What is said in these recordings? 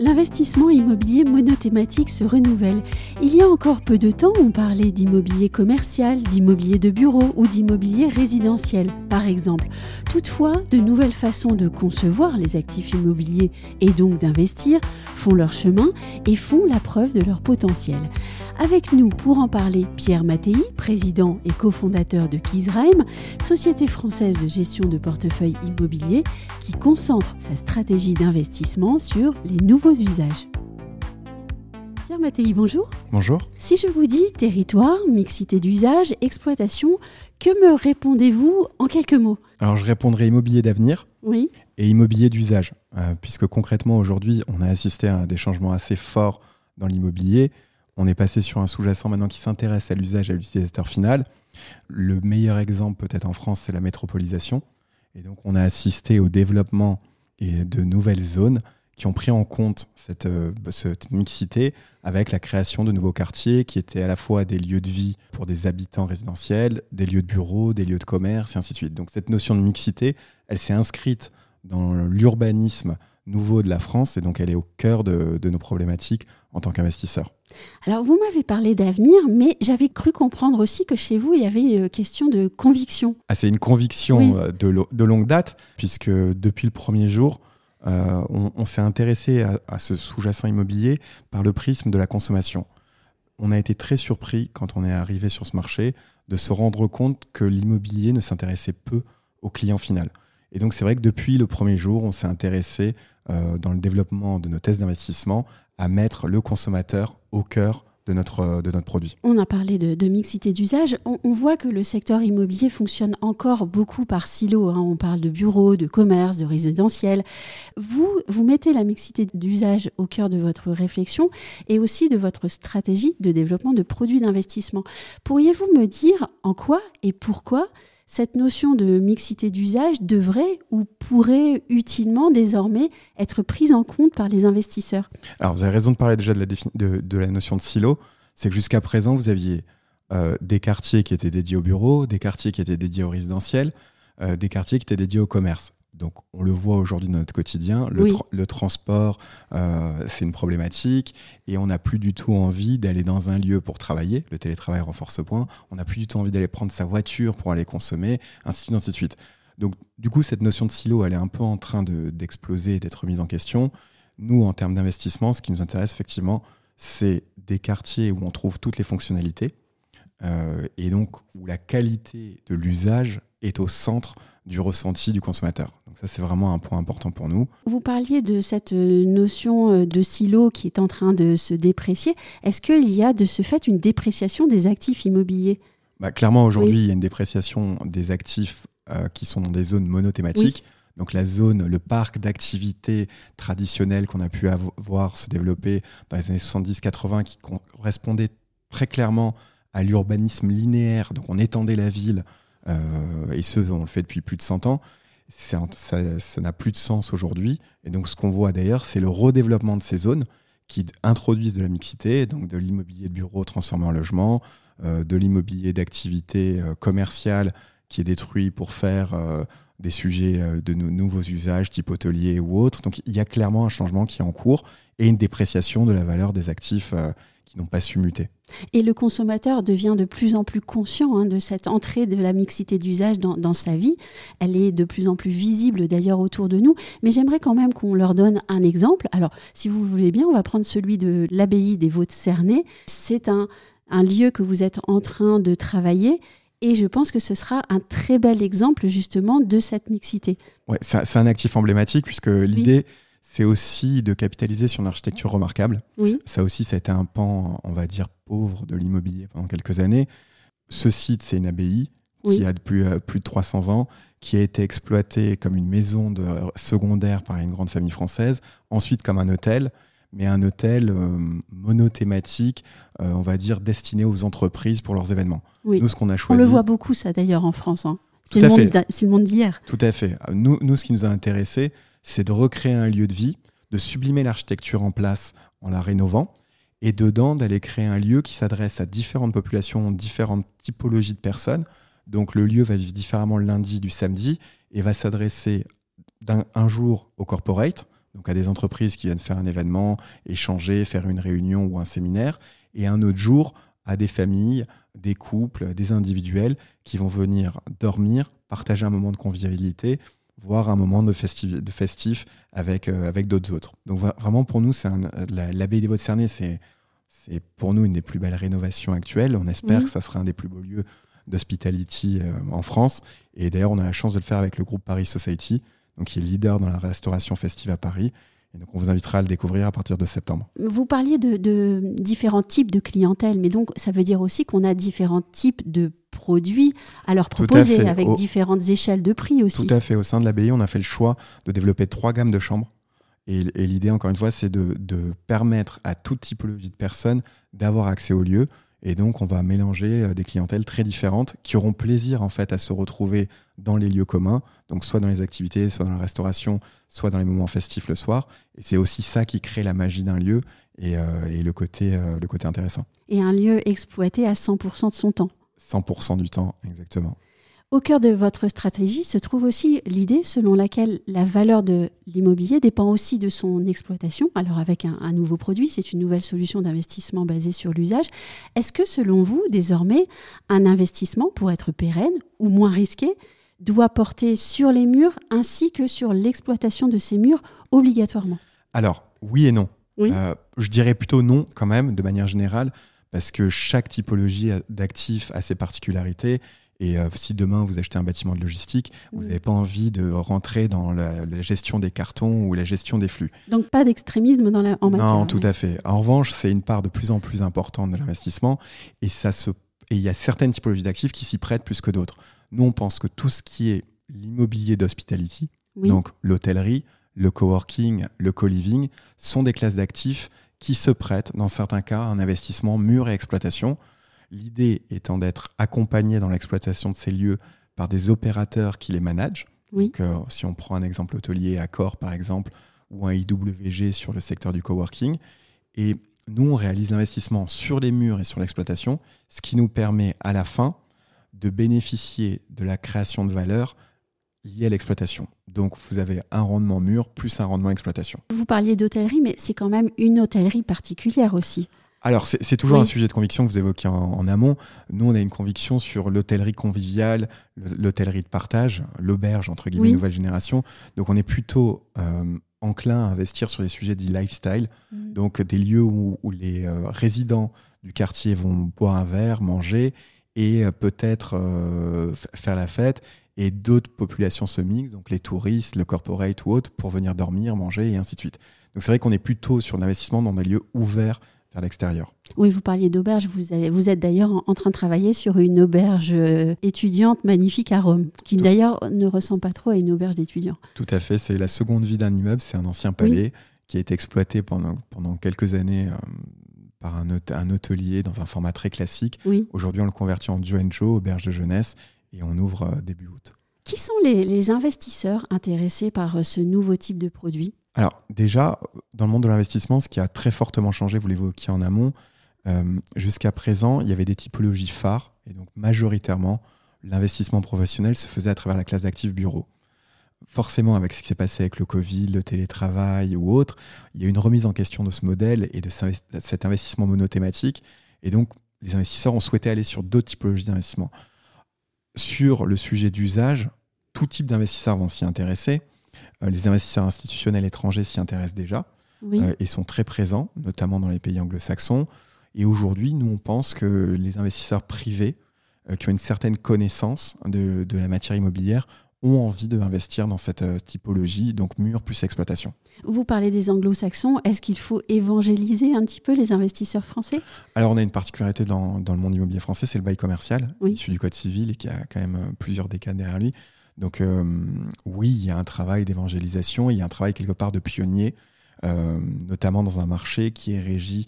l'investissement immobilier monothématique se renouvelle. Il y a encore peu de temps, on parlait d'immobilier commercial, d'immobilier de bureau ou d'immobilier résidentiel, par exemple. Toutefois, de nouvelles façons de concevoir les actifs immobiliers et donc d'investir font leur chemin et font la preuve de leur potentiel. Avec nous pour en parler, Pierre Mattei, président et cofondateur de Kisreim, société française de gestion de portefeuille immobilier qui concentre sa stratégie d'investissement sur les nouveaux usages. Pierre Mattei, bonjour. Bonjour. Si je vous dis territoire, mixité d'usage, exploitation, que me répondez-vous en quelques mots? Alors je répondrai immobilier d'avenir oui. et immobilier d'usage, euh, puisque concrètement aujourd'hui on a assisté à des changements assez forts dans l'immobilier. On est passé sur un sous-jacent maintenant qui s'intéresse à l'usage à l'utilisateur final. Le meilleur exemple peut-être en France, c'est la métropolisation. Et donc on a assisté au développement de nouvelles zones qui ont pris en compte cette, euh, cette, mixité avec la création de nouveaux quartiers qui étaient à la fois des lieux de vie pour des habitants résidentiels, des lieux de bureaux, des lieux de commerce, et ainsi de suite. Donc cette notion de mixité, elle s'est inscrite dans l'urbanisme nouveau de la France et donc elle est au cœur de, de nos problématiques en tant qu'investisseur. Alors vous m'avez parlé d'avenir, mais j'avais cru comprendre aussi que chez vous, il y avait une question de conviction. Ah, c'est une conviction euh, de, de longue date, puisque depuis le premier jour, euh, on, s'est intéressé à, ce sous-jacent immobilier par le prisme de la consommation. On a été très surpris quand on est arrivé sur ce marché de se rendre compte que l'immobilier ne s'intéressait peu au client final. Et donc c'est vrai que depuis le premier jour, on s'est intéressé euh, dans le développement de nos tests d'investissement à mettre le consommateur au cœur de notre, de notre produit. On a parlé de, mixité d'usage. On, voit que le secteur immobilier fonctionne encore beaucoup par silo. Hein. On parle de bureaux, de commerce, de résidentiel. Vous, vous mettez la mixité d'usage au cœur de votre réflexion et aussi de votre stratégie de développement de produits d'investissement. Pourriez-vous me dire en quoi et pourquoi cette notion de mixité d'usage devrait ou pourrait utilement désormais être prise en compte par les investisseurs Alors vous avez raison de parler déjà de la, de, la notion de silo. C'est que jusqu'à présent, vous aviez euh, des quartiers qui étaient dédiés au bureau, des quartiers qui étaient dédiés au résidentiel, euh, des quartiers qui étaient dédiés au commerce. Donc on le voit aujourd'hui dans notre quotidien, le, transport, euh, c'est une problématique et on n'a plus du tout envie d'aller dans un lieu pour travailler, le télétravail renforce ce point, on n'a plus du tout envie d'aller prendre sa voiture pour aller consommer, ainsi de suite, ainsi de suite. Donc du coup, cette notion de silo, elle est un peu en train d'exploser et d'être mise en question. Nous, en termes d'investissement, ce qui nous intéresse effectivement, c'est des quartiers où on trouve toutes les fonctionnalités euh, et donc où la qualité de l'usage est au centre du ressenti du consommateur. Donc ça, c'est vraiment un point important pour nous. Vous parliez de cette euh, notion euh, de silo qui est en train de se déprécier. Est-ce qu'il y a de ce fait une dépréciation des actifs immobiliers? Bah, Clairement, aujourd'hui, il y a une dépréciation des actifs euh, qui sont dans des zones monothématiques. Donc la zone, le parc d'activités traditionnelles qu'on a pu voir se développer dans les années 70-80 qui correspondait très clairement à l'urbanisme linéaire. Donc on étendait la ville et ce, on le fait depuis plus de 100 ans. Ça n'a plus de sens aujourd'hui. Et donc, ce qu'on voit d'ailleurs, c'est le redéveloppement de ces zones qui introduisent de la mixité, donc de l'immobilier de bureau transformé en logement, euh, de l'immobilier d'activité euh, commerciale qui est détruit pour faire des sujets de nouveaux usages, type hôtelier ou autre. Donc, il y a clairement un changement qui est en cours et une dépréciation de la valeur des actifs qui n'ont pas su muter. Et le consommateur devient de plus en plus conscient hein, de cette entrée de la mixité d'usage dans, sa vie. Elle est de plus en plus visible d'ailleurs autour de nous. Mais j'aimerais quand même qu'on leur donne un exemple. Alors, si vous voulez bien, on va prendre celui de l'abbaye des Vaux de Cernay. C'est un, un lieu que vous êtes en train de travailler. Et je pense que ce sera un très bel exemple justement de cette mixité. Ouais, c'est un actif emblématique puisque l'idée, c'est aussi de capitaliser sur une architecture remarquable. Oui. Ça aussi, ça a été un pan, on va dire, pauvre de l'immobilier pendant quelques années. Ce site, c'est une abbaye qui a plus, euh, plus de 300 ans, qui a été exploitée comme une maison de, secondaire par une grande famille française, ensuite comme un hôtel, mais un hôtel monothématique, on va dire destiné aux entreprises pour leurs événements. Oui. Nous, ce qu'on a choisi. On le voit beaucoup, ça d'ailleurs, en France. Hein. C'est le, monde d'hier. Tout à fait. Nous, nous, ce qui nous a intéressé, c'est de recréer un lieu de vie, de sublimer l'architecture en place en la rénovant, et dedans d'aller créer un lieu qui s'adresse à différentes populations, différentes typologies de personnes. Donc le lieu va vivre différemment le lundi du samedi et va s'adresser d'un un jour au corporate, donc à des entreprises qui viennent faire un événement, échanger, faire une réunion ou un séminaire, et un autre jour à des familles, des couples, des individuels qui vont venir dormir, partager un moment de convivialité, voire un moment de festif, de festif avec, euh, avec d'autres autres. Donc vraiment pour nous, c'est l'abbaye des Vaux de c'est c'est pour nous une des plus belles rénovations actuelles. On espère que ça sera un des plus beaux lieux d'hospitality euh, en France. Et d'ailleurs, on a la chance de le faire avec le groupe Paris Society, donc qui est leader dans la restauration festive à Paris. Et donc, on vous invitera à le découvrir à partir de septembre. Vous parliez de, différents types de clientèle, mais donc ça veut dire aussi qu'on a différents types de produits à leur proposer, avec différentes échelles de prix aussi. Tout à fait. Au sein de l'abbaye, on a fait le choix de développer trois gammes de chambres. Et, l'idée, encore une fois, c'est de, de, permettre à toute typologie de personnes d'avoir accès au lieu. Et donc, on va mélanger euh, des clientèles très différentes qui auront plaisir en fait à se retrouver dans les lieux communs, donc soit dans les activités, soit dans la restauration, soit dans les moments festifs le soir. Et c'est aussi ça qui crée la magie d'un lieu et, euh, le, côté, euh, le côté intéressant. Et un lieu exploité à 100% de son temps. 100% du temps, exactement. Au cœur de votre stratégie se trouve aussi l'idée selon laquelle la valeur de l'immobilier dépend aussi de son exploitation. Alors avec un, nouveau produit, c'est une nouvelle solution d'investissement basée sur l'usage. Est-ce que selon vous, désormais, un investissement, pour être pérenne ou moins risqué, doit porter sur les murs ainsi que sur l'exploitation de ces murs obligatoirement? Alors, oui et non. Euh, je dirais plutôt non quand même, de manière générale, parce que chaque typologie d'actifs a ses particularités. Et euh, si demain vous achetez un bâtiment de logistique, vous n'avez pas envie de rentrer dans la, gestion des cartons ou la gestion des flux. Donc pas d'extrémisme dans la, en matière. Non, tout à fait. En revanche, c'est une part de plus en plus importante de l'investissement et ça se et il y a certaines typologies d'actifs qui s'y prêtent plus que d'autres. Nous, on pense que tout ce qui est l'immobilier d'hospitality, donc l'hôtellerie, le coworking, le co-living, sont des classes d'actifs qui se prêtent, dans certains cas, à un investissement mûr et exploitation. L'idée étant d'être accompagné dans l'exploitation de ces lieux par des opérateurs qui les managent. Donc, euh, si on prend un exemple hôtelier, Accor par exemple, ou un IWG sur le secteur du coworking. Et nous, on réalise l'investissement sur les murs et sur l'exploitation, ce qui nous permet à la fin de bénéficier de la création de valeur liée à l'exploitation. Donc vous avez un rendement mur plus un rendement exploitation. Vous parliez d'hôtellerie, mais c'est quand même une hôtellerie particulière aussi. Alors, c'est toujours un sujet de conviction que vous évoquez en, amont. Nous, on a une conviction sur l'hôtellerie conviviale, l'hôtellerie de partage, l'auberge, entre guillemets, nouvelle génération. Donc, on est plutôt euh, enclin à investir sur des sujets dits lifestyle, mm. donc des lieux où, les euh, résidents du quartier vont boire un verre, manger et euh, peut-être faire la fête. Et d'autres populations se mixent, donc les touristes, le corporate ou autres, pour venir dormir, manger et ainsi de suite. Donc, c'est vrai qu'on est plutôt sur l'investissement dans des lieux ouverts vers l'extérieur. Oui, vous parliez d'auberge. Vous, vous, êtes d'ailleurs en, train de travailler sur une auberge euh, étudiante magnifique à Rome, qui d'ailleurs ne ressemble pas trop à une auberge d'étudiants. Tout à fait. C'est la seconde vie d'un immeuble. C'est un ancien palais qui a été exploité pendant, pendant quelques années euh, par un, un, hôtelier dans un format très classique. Oui. Aujourd'hui, on le convertit en Joe Joe, auberge de jeunesse, et on ouvre euh, début août. Qui sont les, les investisseurs intéressés par ce nouveau type de produit? Alors déjà, dans le monde de l'investissement, ce qui a très fortement changé, vous l'évoquiez en amont, euh, jusqu'à présent, il y avait des typologies phares, et donc majoritairement, l'investissement professionnel se faisait à travers la classe d'actifs bureau. Forcément, avec ce qui s'est passé avec le Covid, le télétravail ou autre, il y a une remise en question de ce modèle et de cet investissement monothématique. Et donc, les investisseurs ont souhaité aller sur d'autres typologies d'investissement. Sur le sujet d'usage, tout type d'investisseurs vont s'y intéresser. Euh, les investisseurs institutionnels étrangers s'y intéressent déjà euh, et sont très présents, notamment dans les pays anglo-saxons. Et aujourd'hui, nous, on pense que les investisseurs privés euh, qui ont une certaine connaissance de, la matière immobilière ont envie d'investir dans cette typologie, donc mur plus exploitation. Vous parlez des anglo-saxons, est-ce qu'il faut évangéliser un petit peu les investisseurs français? Alors on a une particularité dans, le monde immobilier français, c'est le bail commercial, issu du Code civil et qui a quand même plusieurs décades derrière lui. Donc euh, oui, il y a un travail d'évangélisation, il y a un travail quelque part de pionnier notamment dans un marché qui est régi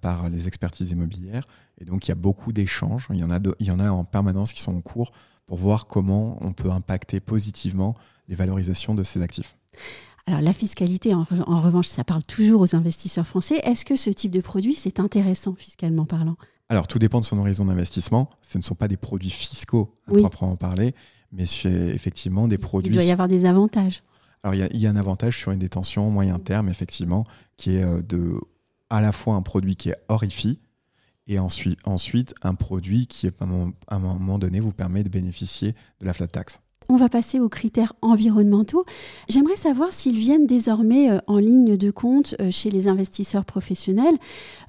par les expertises immobilières. Et donc, il y a beaucoup d'échanges. Il, y en a il y en a en permanence qui sont en cours pour voir comment on peut impacter positivement les valorisations de ces actifs. Alors la fiscalité, en, revanche, ça parle toujours aux investisseurs français. Est-ce que ce type de produit, c'est intéressant fiscalement parlant? Alors tout dépend de son horizon d'investissement. Ce ne sont pas des produits fiscaux à proprement parler, mais c'est effectivement des produits... Il doit y avoir des avantages. Alors il y, a, un avantage sur une détention moyen terme, effectivement, qui est euh, de à la fois un produit qui est hors et ensuite, ensuite un produit qui, à un moment donné, vous permet de bénéficier de la flat tax. On va passer aux critères environnementaux. J'aimerais savoir s'ils viennent désormais euh, en ligne de compte euh, chez les investisseurs professionnels.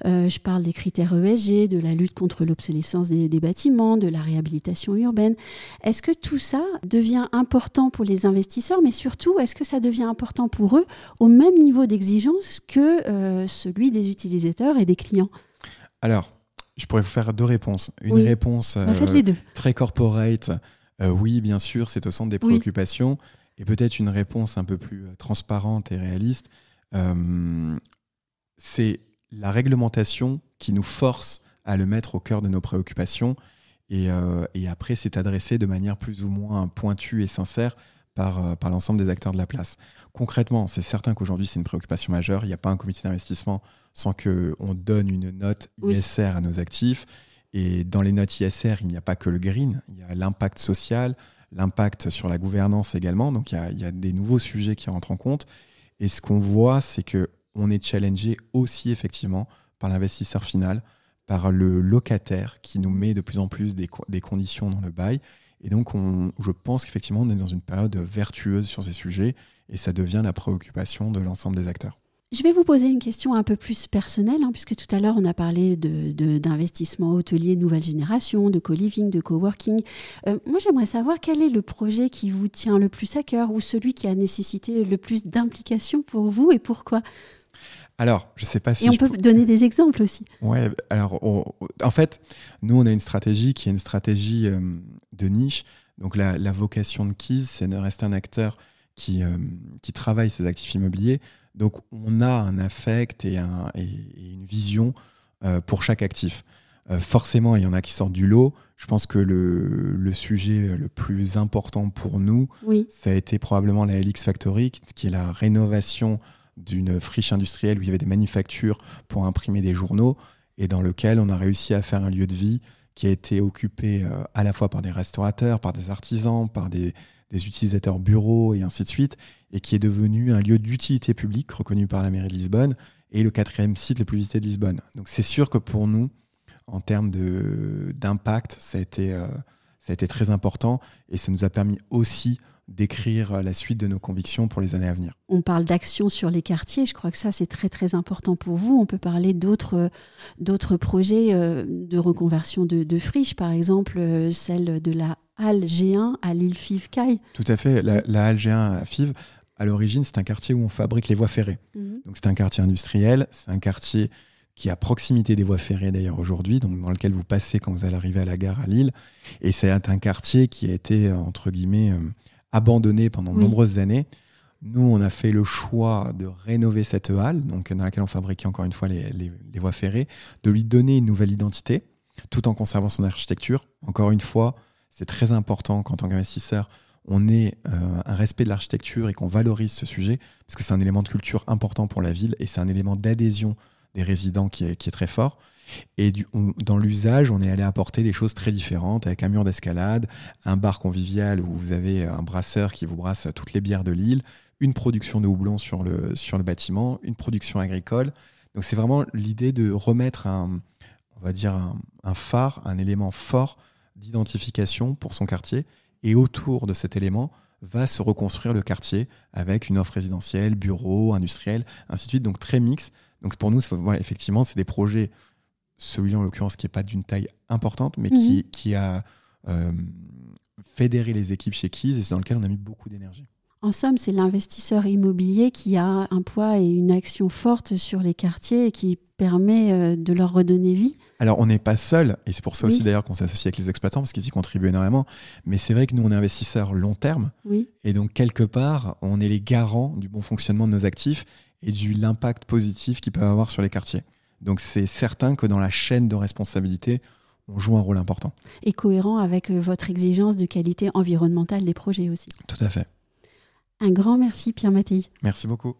Euh, je parle des critères ESG, de la lutte contre l'obsolescence des, bâtiments, de la réhabilitation urbaine. Est-ce que tout ça devient important pour les investisseurs, mais surtout, est-ce que ça devient important pour eux au même niveau d'exigence que celui des utilisateurs et des clients? Alors, je pourrais vous faire deux réponses. Une réponse bah, très corporate euh, oui, bien sûr, c'est au centre des préoccupations. Et peut-être une réponse un peu plus euh, transparente et réaliste, euh, c'est la réglementation qui nous force à le mettre au cœur de nos préoccupations. Et, après, c'est adressé de manière plus ou moins pointue et sincère par, par l'ensemble des acteurs de la place. Concrètement, c'est certain qu'aujourd'hui, c'est une préoccupation majeure. Il n'y a pas un comité d'investissement sans qu'on donne une note ISR à nos actifs. Et dans les notes ISR, il n'y a pas que le green, il y a l'impact social, l'impact sur la gouvernance également. Donc il y, a, des nouveaux sujets qui rentrent en compte. Et ce qu'on voit, c'est que on est challengé aussi effectivement par l'investisseur final, par le locataire qui nous met de plus en plus des, des conditions dans le bail. Et donc, on, je pense qu'effectivement, on est dans une période vertueuse sur ces sujets et ça devient la préoccupation de l'ensemble des acteurs. Je vais vous poser une question un peu plus personnelle, hein, puisque tout à l'heure on a parlé d'investissement de, hôtelier nouvelle génération, de co-living, de coworking. Euh, moi j'aimerais savoir quel est le projet qui vous tient le plus à cœur ou celui qui a nécessité le plus d'implication pour vous et pourquoi? Alors, je sais pas si. Et on peut donner des exemples aussi. Ouais, alors en fait, nous on a une stratégie qui est une stratégie euh, de niche. Donc la, vocation de Keys, c'est de rester un acteur qui, euh, qui travaille ses actifs immobiliers donc on a un affect et, une vision euh, pour chaque actif. Forcément, il y en a qui sortent du lot. Je pense que le, sujet le plus important pour nous, ça a été probablement la LX Factory, qui est la rénovation d'une friche industrielle où il y avait des manufactures pour imprimer des journaux et dans lequel on a réussi à faire un lieu de vie qui a été occupé euh, à la fois par des restaurateurs, par des artisans, par des, utilisateurs bureaux et ainsi de suite, et qui est devenu un lieu d'utilité publique reconnu par la mairie de Lisbonne et le quatrième site le plus visité de Lisbonne. Donc c'est sûr que pour nous, en termes d'impact, ça, a été, euh, ça a été très important et ça nous a permis aussi d'écrire la suite de nos convictions pour les années à venir. On parle d'action sur les quartiers, je crois que ça c'est très très important pour vous. On peut parler d'autres d'autres projets euh, de reconversion de, de friches, par exemple euh, celle de la Halle G1 à l'île Five Caille. Tout à fait, la, la Halle G1 à Five, à l'origine c'est un quartier où on fabrique les voies ferrées. Mhm. Donc c'est un quartier industriel, c'est un quartier qui est à proximité des voies ferrées d'ailleurs aujourd'hui, donc dans lequel vous passez quand vous allez arriver à la gare à Lille. Et c'est un quartier qui a été, entre guillemets, abandonné pendant de nombreuses années. Nous, on a fait le choix de rénover cette halle, donc dans laquelle on fabriquait encore une fois les, voies ferrées, de lui donner une nouvelle identité, tout en conservant son architecture. Encore une fois, c'est très important qu'en tant qu'investisseur, on ait euh, un respect de l'architecture et qu'on valorise ce sujet, parce que c'est un élément de culture important pour la ville et c'est un élément d'adhésion des résidents qui est, très fort. Et dans l'usage, on est allé apporter des choses très différentes, avec un mur d'escalade, un bar convivial où vous avez un brasseur qui vous brasse toutes les bières de l'île, une production de houblon sur le, sur le bâtiment, une production agricole. Donc c'est vraiment l'idée de remettre un, on va dire un, phare, un élément fort d'identification pour son quartier. Et autour de cet élément va se reconstruire le quartier avec une offre résidentielle, bureau, industriel, ainsi de suite. Donc très mix. Donc pour nous, effectivement, c'est des projets celui en l'occurrence qui n'est pas d'une taille importante, mais qui, mhm. qui, a euh, fédéré les équipes chez Keys et c'est dans lequel on a mis beaucoup d'énergie. En somme, c'est l'investisseur immobilier qui a un poids et une action forte sur les quartiers et qui permet euh, de leur redonner vie. Alors, on n'est pas seul, et c'est pour ça aussi d'ailleurs qu'on s'associe avec les exploitants, parce qu'ils y contribuent énormément. Mais c'est vrai que nous, on est investisseurs long terme. Oui. Et donc, quelque part, on est les garants du bon fonctionnement de nos actifs et du l'impact positif qu'ils peuvent avoir sur les quartiers. Donc c'est certain que dans la chaîne de responsabilité, on joue un rôle important. Et cohérent avec euh, votre exigence de qualité environnementale des projets aussi. Tout à fait. Un grand merci Pierre Mattei. Merci beaucoup.